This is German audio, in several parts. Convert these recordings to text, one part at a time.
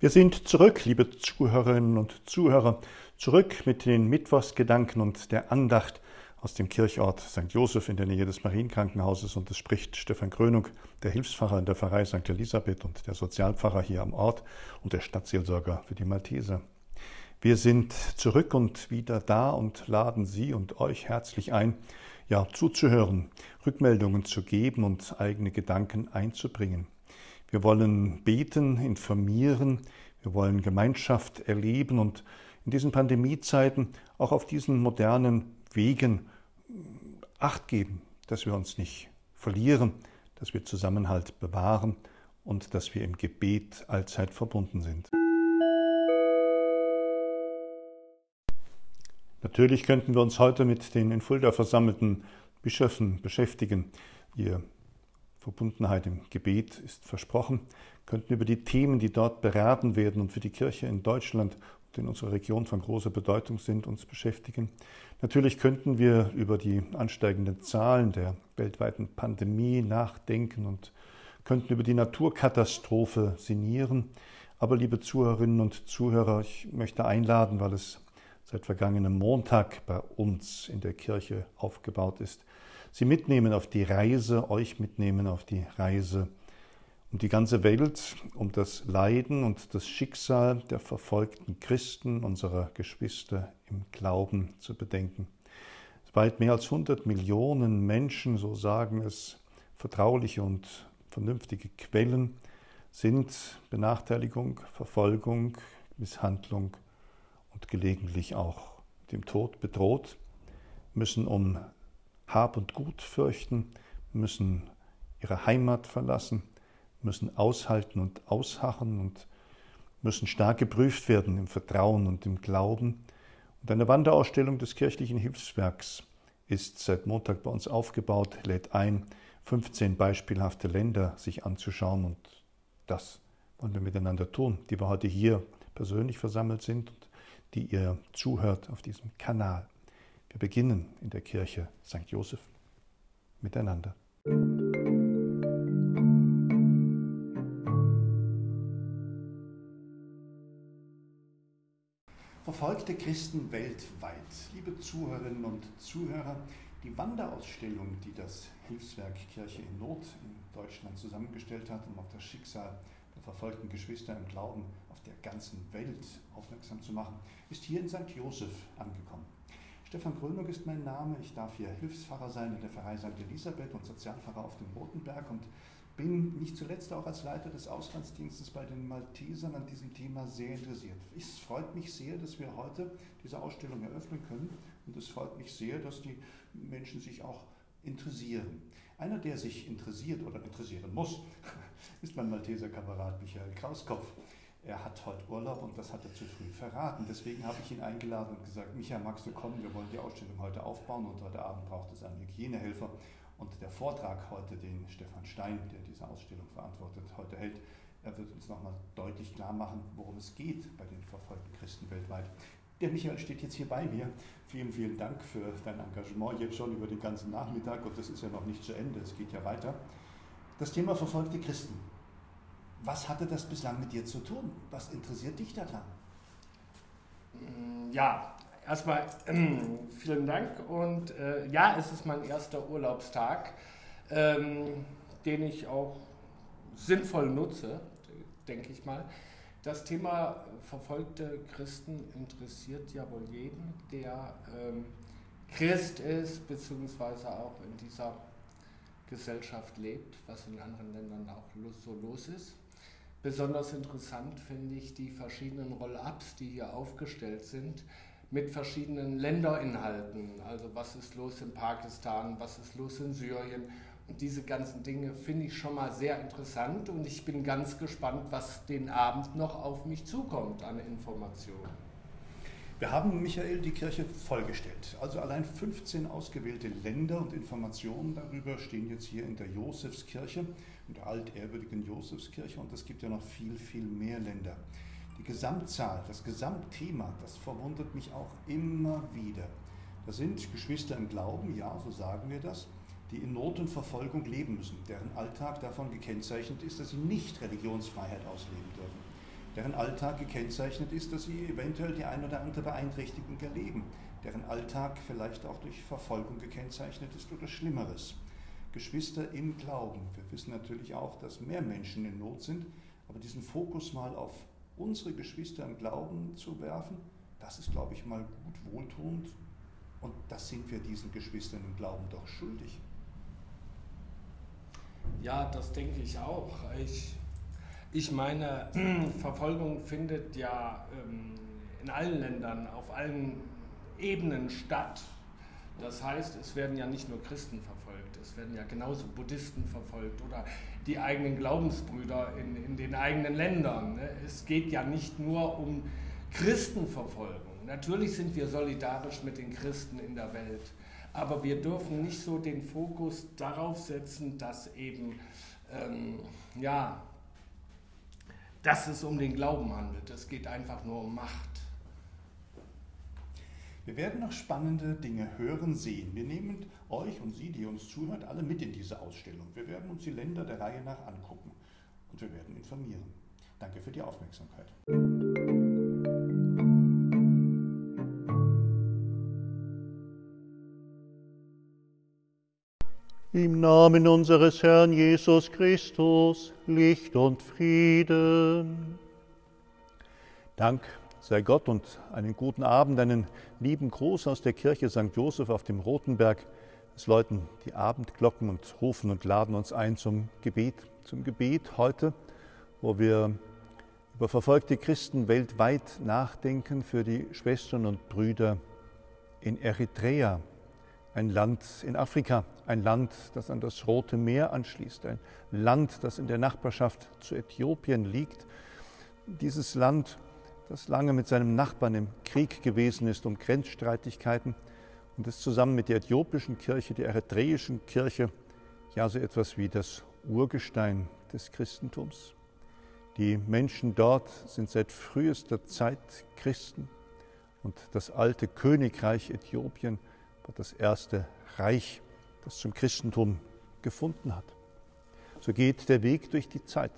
Wir sind zurück, liebe Zuhörerinnen und Zuhörer, zurück mit den Mittwochsgedanken und der Andacht aus dem Kirchort St. Josef in der Nähe des Marienkrankenhauses und es spricht Stefan Krönung, der Hilfspfarrer in der Pfarrei St. Elisabeth und der Sozialpfarrer hier am Ort und der Stadtseelsorger für die Malteser. Wir sind zurück und wieder da und laden Sie und euch herzlich ein, ja, zuzuhören, Rückmeldungen zu geben und eigene Gedanken einzubringen. Wir wollen beten, informieren, wir wollen Gemeinschaft erleben und in diesen Pandemiezeiten auch auf diesen modernen Wegen Acht geben, dass wir uns nicht verlieren, dass wir Zusammenhalt bewahren und dass wir im Gebet allzeit verbunden sind. Natürlich könnten wir uns heute mit den in Fulda versammelten Bischöfen beschäftigen. Ihr Verbundenheit im Gebet ist versprochen, könnten über die Themen, die dort beraten werden und für die Kirche in Deutschland und in unserer Region von großer Bedeutung sind, uns beschäftigen. Natürlich könnten wir über die ansteigenden Zahlen der weltweiten Pandemie nachdenken und könnten über die Naturkatastrophe sinnieren. Aber liebe Zuhörerinnen und Zuhörer, ich möchte einladen, weil es seit vergangenem Montag bei uns in der Kirche aufgebaut ist, Sie mitnehmen auf die Reise, euch mitnehmen auf die Reise um die ganze Welt, um das Leiden und das Schicksal der verfolgten Christen, unserer Geschwister im Glauben zu bedenken. Weit mehr als 100 Millionen Menschen, so sagen es vertrauliche und vernünftige Quellen, sind Benachteiligung, Verfolgung, Misshandlung und gelegentlich auch dem Tod bedroht, müssen um Hab und Gut fürchten, müssen ihre Heimat verlassen, müssen aushalten und ausharren und müssen stark geprüft werden im Vertrauen und im Glauben. Und eine Wanderausstellung des kirchlichen Hilfswerks ist seit Montag bei uns aufgebaut, lädt ein, 15 beispielhafte Länder sich anzuschauen und das wollen wir miteinander tun, die wir heute hier persönlich versammelt sind und die ihr zuhört auf diesem Kanal. Wir beginnen in der Kirche St. Joseph miteinander. Verfolgte Christen weltweit, liebe Zuhörerinnen und Zuhörer, die Wanderausstellung, die das Hilfswerk Kirche in Not in Deutschland zusammengestellt hat, um auf das Schicksal der verfolgten Geschwister im Glauben auf der ganzen Welt aufmerksam zu machen, ist hier in St. Joseph angekommen. Stefan Krönung ist mein Name. Ich darf hier Hilfspfarrer sein in der Pfarrei St. Elisabeth und Sozialpfarrer auf dem Rotenberg und bin nicht zuletzt auch als Leiter des Auslandsdienstes bei den Maltesern an diesem Thema sehr interessiert. Es freut mich sehr, dass wir heute diese Ausstellung eröffnen können und es freut mich sehr, dass die Menschen sich auch interessieren. Einer, der sich interessiert oder interessieren muss, ist mein Malteser Kamerad Michael Krauskopf er hat heute Urlaub und das hat er zu früh verraten. Deswegen habe ich ihn eingeladen und gesagt, Micha, magst du kommen? Wir wollen die Ausstellung heute aufbauen und heute Abend braucht es einen Hygienehelfer. Und der Vortrag heute, den Stefan Stein, der diese Ausstellung verantwortet, heute hält, er wird uns nochmal deutlich klar machen, worum es geht bei den verfolgten Christen weltweit. Der Michael steht jetzt hier bei mir. Vielen, vielen Dank für dein Engagement jetzt schon über den ganzen Nachmittag und das ist ja noch nicht zu Ende, es geht ja weiter. Das Thema verfolgte Christen. Was hatte das bislang mit dir zu tun? Was interessiert dich daran? Ja, erstmal ähm, vielen Dank und äh, ja, es ist mein erster Urlaubstag, ähm, den ich auch sinnvoll nutze, denke ich mal. Das Thema verfolgte Christen interessiert ja wohl jeden, der ähm, Christ ist, beziehungsweise auch in dieser Gesellschaft lebt, was in anderen Ländern auch so los ist. Besonders interessant finde ich die verschiedenen Roll-ups, die hier aufgestellt sind, mit verschiedenen Länderinhalten. Also was ist los in Pakistan, was ist los in Syrien. Und diese ganzen Dinge finde ich schon mal sehr interessant und ich bin ganz gespannt, was den Abend noch auf mich zukommt an Informationen. Wir haben, Michael, die Kirche vollgestellt. Also allein 15 ausgewählte Länder und Informationen darüber stehen jetzt hier in der Josefskirche in der altehrwürdigen Josefskirche und es gibt ja noch viel, viel mehr Länder. Die Gesamtzahl, das Gesamtthema, das verwundert mich auch immer wieder. Das sind Geschwister im Glauben, ja, so sagen wir das, die in Not und Verfolgung leben müssen, deren Alltag davon gekennzeichnet ist, dass sie nicht Religionsfreiheit ausleben dürfen. Deren Alltag gekennzeichnet ist, dass sie eventuell die ein oder andere Beeinträchtigung erleben, deren Alltag vielleicht auch durch Verfolgung gekennzeichnet ist oder Schlimmeres. Geschwister im Glauben. Wir wissen natürlich auch, dass mehr Menschen in Not sind, aber diesen Fokus mal auf unsere Geschwister im Glauben zu werfen, das ist, glaube ich, mal gut wohltuend und das sind wir diesen Geschwistern im Glauben doch schuldig. Ja, das denke ich auch. Ich, ich meine, Verfolgung findet ja ähm, in allen Ländern, auf allen Ebenen statt. Das heißt, es werden ja nicht nur Christen verfolgt, es werden ja genauso Buddhisten verfolgt oder die eigenen Glaubensbrüder in, in den eigenen Ländern. Ne? Es geht ja nicht nur um Christenverfolgung. Natürlich sind wir solidarisch mit den Christen in der Welt, aber wir dürfen nicht so den Fokus darauf setzen, dass eben, ähm, ja, dass es um den Glauben handelt. Es geht einfach nur um Macht. Wir werden noch spannende Dinge hören, sehen. Wir nehmen euch und Sie, die uns zuhört, alle mit in diese Ausstellung. Wir werden uns die Länder der Reihe nach angucken und wir werden informieren. Danke für die Aufmerksamkeit. Im Namen unseres Herrn Jesus Christus, Licht und Frieden. Dank sei Gott und einen guten Abend, einen lieben Gruß aus der Kirche St. Joseph auf dem Rotenberg. Es läuten die Abendglocken und rufen und laden uns ein zum Gebet. Zum Gebet heute, wo wir über verfolgte Christen weltweit nachdenken für die Schwestern und Brüder in Eritrea, ein Land in Afrika, ein Land, das an das Rote Meer anschließt, ein Land, das in der Nachbarschaft zu Äthiopien liegt. Dieses Land, das lange mit seinem Nachbarn im Krieg gewesen ist um Grenzstreitigkeiten und es zusammen mit der äthiopischen Kirche, der eritreischen Kirche, ja so etwas wie das Urgestein des Christentums. Die Menschen dort sind seit frühester Zeit Christen und das alte Königreich Äthiopien war das erste Reich, das zum Christentum gefunden hat. So geht der Weg durch die Zeit.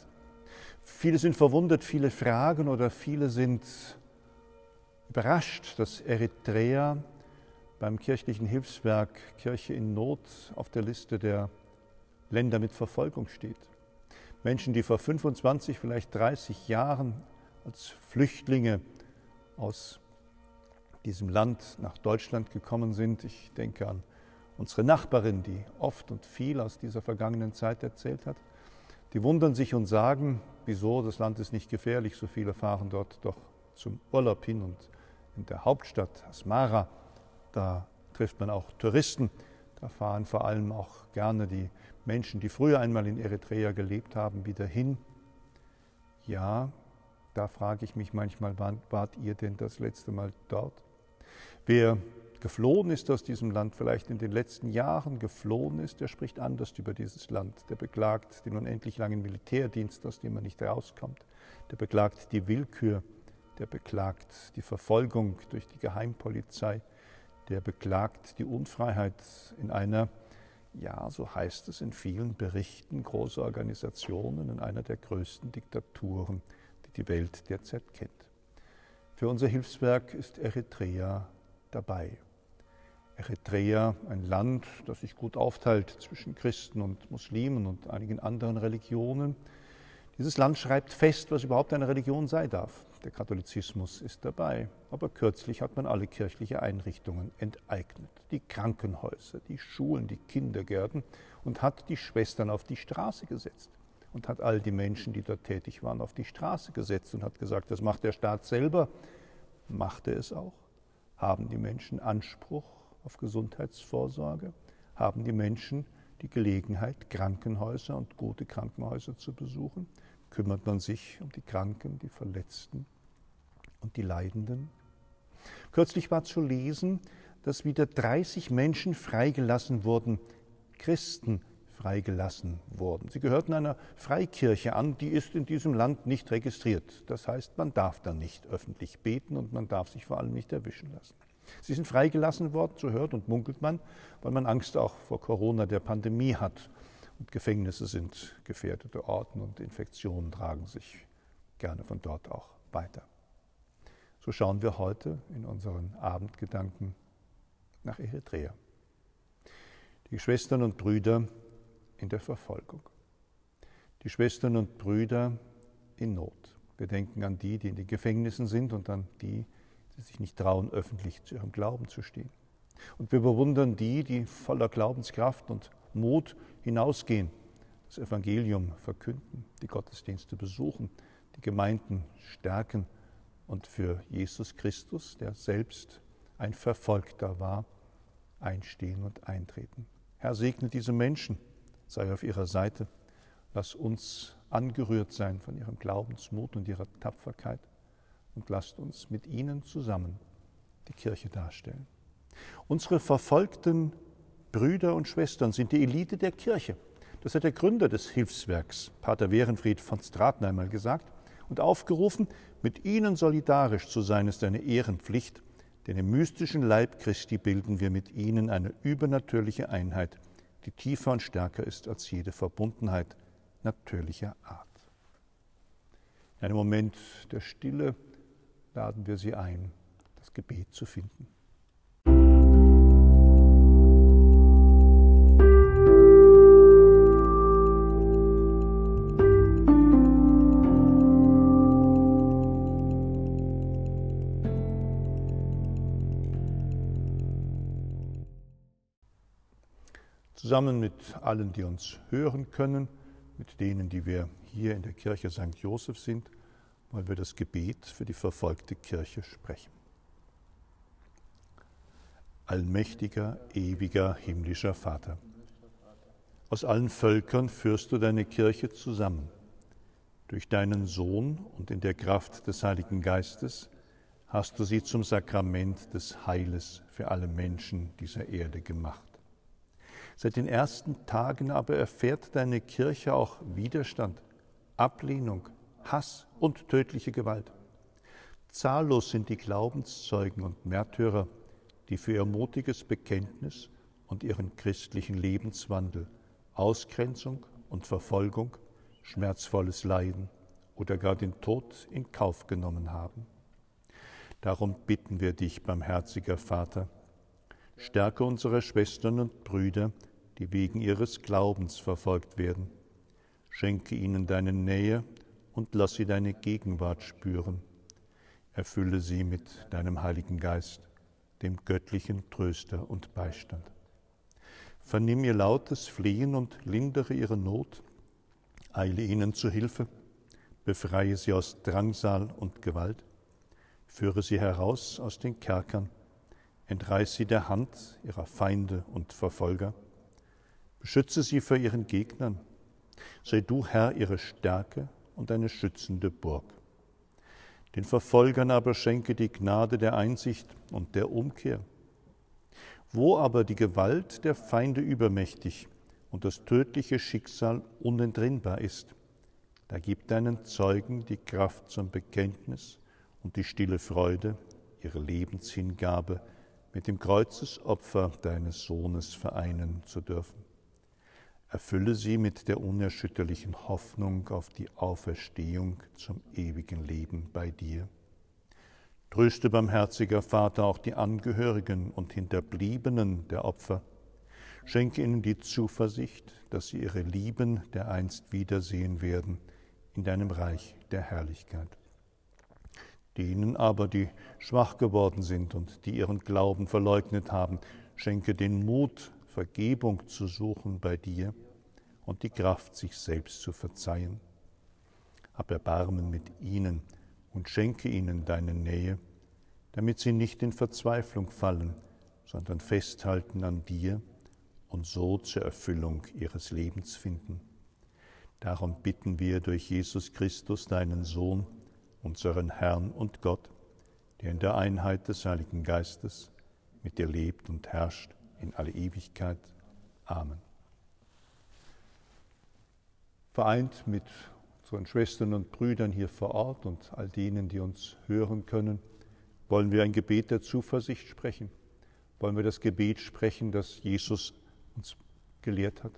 Viele sind verwundert, viele fragen oder viele sind überrascht, dass Eritrea beim kirchlichen Hilfswerk Kirche in Not auf der Liste der Länder mit Verfolgung steht. Menschen, die vor 25, vielleicht 30 Jahren als Flüchtlinge aus diesem Land nach Deutschland gekommen sind. Ich denke an unsere Nachbarin, die oft und viel aus dieser vergangenen Zeit erzählt hat. Die wundern sich und sagen, wieso, das Land ist nicht gefährlich, so viele fahren dort doch zum Urlaub hin und in der Hauptstadt Asmara, da trifft man auch Touristen, da fahren vor allem auch gerne die Menschen, die früher einmal in Eritrea gelebt haben, wieder hin. Ja, da frage ich mich manchmal, wann wart ihr denn das letzte Mal dort? Wer geflohen ist aus diesem Land, vielleicht in den letzten Jahren geflohen ist, der spricht anders über dieses Land. Der beklagt den unendlich langen Militärdienst, aus dem man nicht rauskommt. Der beklagt die Willkür, der beklagt die Verfolgung durch die Geheimpolizei, der beklagt die Unfreiheit in einer, ja, so heißt es in vielen Berichten großer Organisationen, in einer der größten Diktaturen, die die Welt derzeit kennt. Für unser Hilfswerk ist Eritrea dabei. Eritrea, ein Land, das sich gut aufteilt zwischen Christen und Muslimen und einigen anderen Religionen. Dieses Land schreibt fest, was überhaupt eine Religion sei darf. Der Katholizismus ist dabei. Aber kürzlich hat man alle kirchliche Einrichtungen enteignet. Die Krankenhäuser, die Schulen, die Kindergärten und hat die Schwestern auf die Straße gesetzt. Und hat all die Menschen, die dort tätig waren, auf die Straße gesetzt und hat gesagt, das macht der Staat selber. Machte es auch. Haben die Menschen Anspruch auf Gesundheitsvorsorge? Haben die Menschen die Gelegenheit, Krankenhäuser und gute Krankenhäuser zu besuchen? Kümmert man sich um die Kranken, die Verletzten und die Leidenden? Kürzlich war zu lesen, dass wieder 30 Menschen freigelassen wurden, Christen freigelassen wurden. Sie gehörten einer Freikirche an, die ist in diesem Land nicht registriert. Das heißt, man darf da nicht öffentlich beten und man darf sich vor allem nicht erwischen lassen. Sie sind freigelassen worden, so hört und munkelt man, weil man Angst auch vor Corona, der Pandemie hat. Und Gefängnisse sind gefährdete Orten und Infektionen tragen sich gerne von dort auch weiter. So schauen wir heute in unseren Abendgedanken nach Eritrea. Die Schwestern und Brüder in der Verfolgung. Die Schwestern und Brüder in Not. Wir denken an die, die in den Gefängnissen sind und an die, die sich nicht trauen, öffentlich zu ihrem Glauben zu stehen. Und wir bewundern die, die voller Glaubenskraft und Mut hinausgehen, das Evangelium verkünden, die Gottesdienste besuchen, die Gemeinden stärken und für Jesus Christus, der selbst ein Verfolgter war, einstehen und eintreten. Herr, segne diese Menschen, sei auf ihrer Seite. Lass uns angerührt sein von ihrem Glaubensmut und ihrer Tapferkeit und lasst uns mit ihnen zusammen die Kirche darstellen. Unsere verfolgten Brüder und Schwestern sind die Elite der Kirche. Das hat der Gründer des Hilfswerks, Pater Werenfried von Straten, einmal gesagt und aufgerufen, mit ihnen solidarisch zu sein, ist eine Ehrenpflicht, denn im mystischen Leib Christi bilden wir mit ihnen eine übernatürliche Einheit, die tiefer und stärker ist als jede Verbundenheit natürlicher Art. In einem Moment der Stille laden wir Sie ein, das Gebet zu finden. Zusammen mit allen, die uns hören können, mit denen, die wir hier in der Kirche St. Joseph sind, wollen wir das Gebet für die verfolgte Kirche sprechen. Allmächtiger, ewiger, himmlischer Vater, aus allen Völkern führst du deine Kirche zusammen. Durch deinen Sohn und in der Kraft des Heiligen Geistes hast du sie zum Sakrament des Heiles für alle Menschen dieser Erde gemacht. Seit den ersten Tagen aber erfährt deine Kirche auch Widerstand, Ablehnung, Hass und tödliche Gewalt. Zahllos sind die Glaubenszeugen und Märtyrer, die für ihr mutiges Bekenntnis und ihren christlichen Lebenswandel Ausgrenzung und Verfolgung, schmerzvolles Leiden oder gar den Tod in Kauf genommen haben. Darum bitten wir dich, barmherziger Vater, Stärke unsere Schwestern und Brüder, die wegen ihres Glaubens verfolgt werden. Schenke ihnen deine Nähe und lass sie deine Gegenwart spüren. Erfülle sie mit deinem Heiligen Geist, dem göttlichen Tröster und Beistand. Vernimm ihr lautes Flehen und lindere ihre Not. Eile ihnen zu Hilfe, befreie sie aus Drangsal und Gewalt, führe sie heraus aus den Kerkern Entreiß sie der Hand ihrer Feinde und Verfolger. Beschütze sie vor ihren Gegnern. Sei du Herr ihre Stärke und eine schützende Burg. Den Verfolgern aber schenke die Gnade der Einsicht und der Umkehr. Wo aber die Gewalt der Feinde übermächtig und das tödliche Schicksal unentrinnbar ist, da gib deinen Zeugen die Kraft zum Bekenntnis und die stille Freude, ihre Lebenshingabe mit dem Kreuzesopfer deines Sohnes vereinen zu dürfen. Erfülle sie mit der unerschütterlichen Hoffnung auf die Auferstehung zum ewigen Leben bei dir. Tröste, barmherziger Vater, auch die Angehörigen und Hinterbliebenen der Opfer. Schenke ihnen die Zuversicht, dass sie ihre Lieben dereinst wiedersehen werden in deinem Reich der Herrlichkeit. Denen aber, die schwach geworden sind und die ihren Glauben verleugnet haben, schenke den Mut, Vergebung zu suchen bei dir und die Kraft, sich selbst zu verzeihen. Hab Erbarmen mit ihnen und schenke ihnen deine Nähe, damit sie nicht in Verzweiflung fallen, sondern festhalten an dir und so zur Erfüllung ihres Lebens finden. Darum bitten wir durch Jesus Christus, deinen Sohn, unseren Herrn und Gott, der in der Einheit des Heiligen Geistes mit dir lebt und herrscht in alle Ewigkeit. Amen. Vereint mit unseren Schwestern und Brüdern hier vor Ort und all denen, die uns hören können, wollen wir ein Gebet der Zuversicht sprechen. Wollen wir das Gebet sprechen, das Jesus uns gelehrt hat?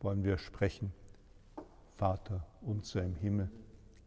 Wollen wir sprechen, Vater unser im Himmel,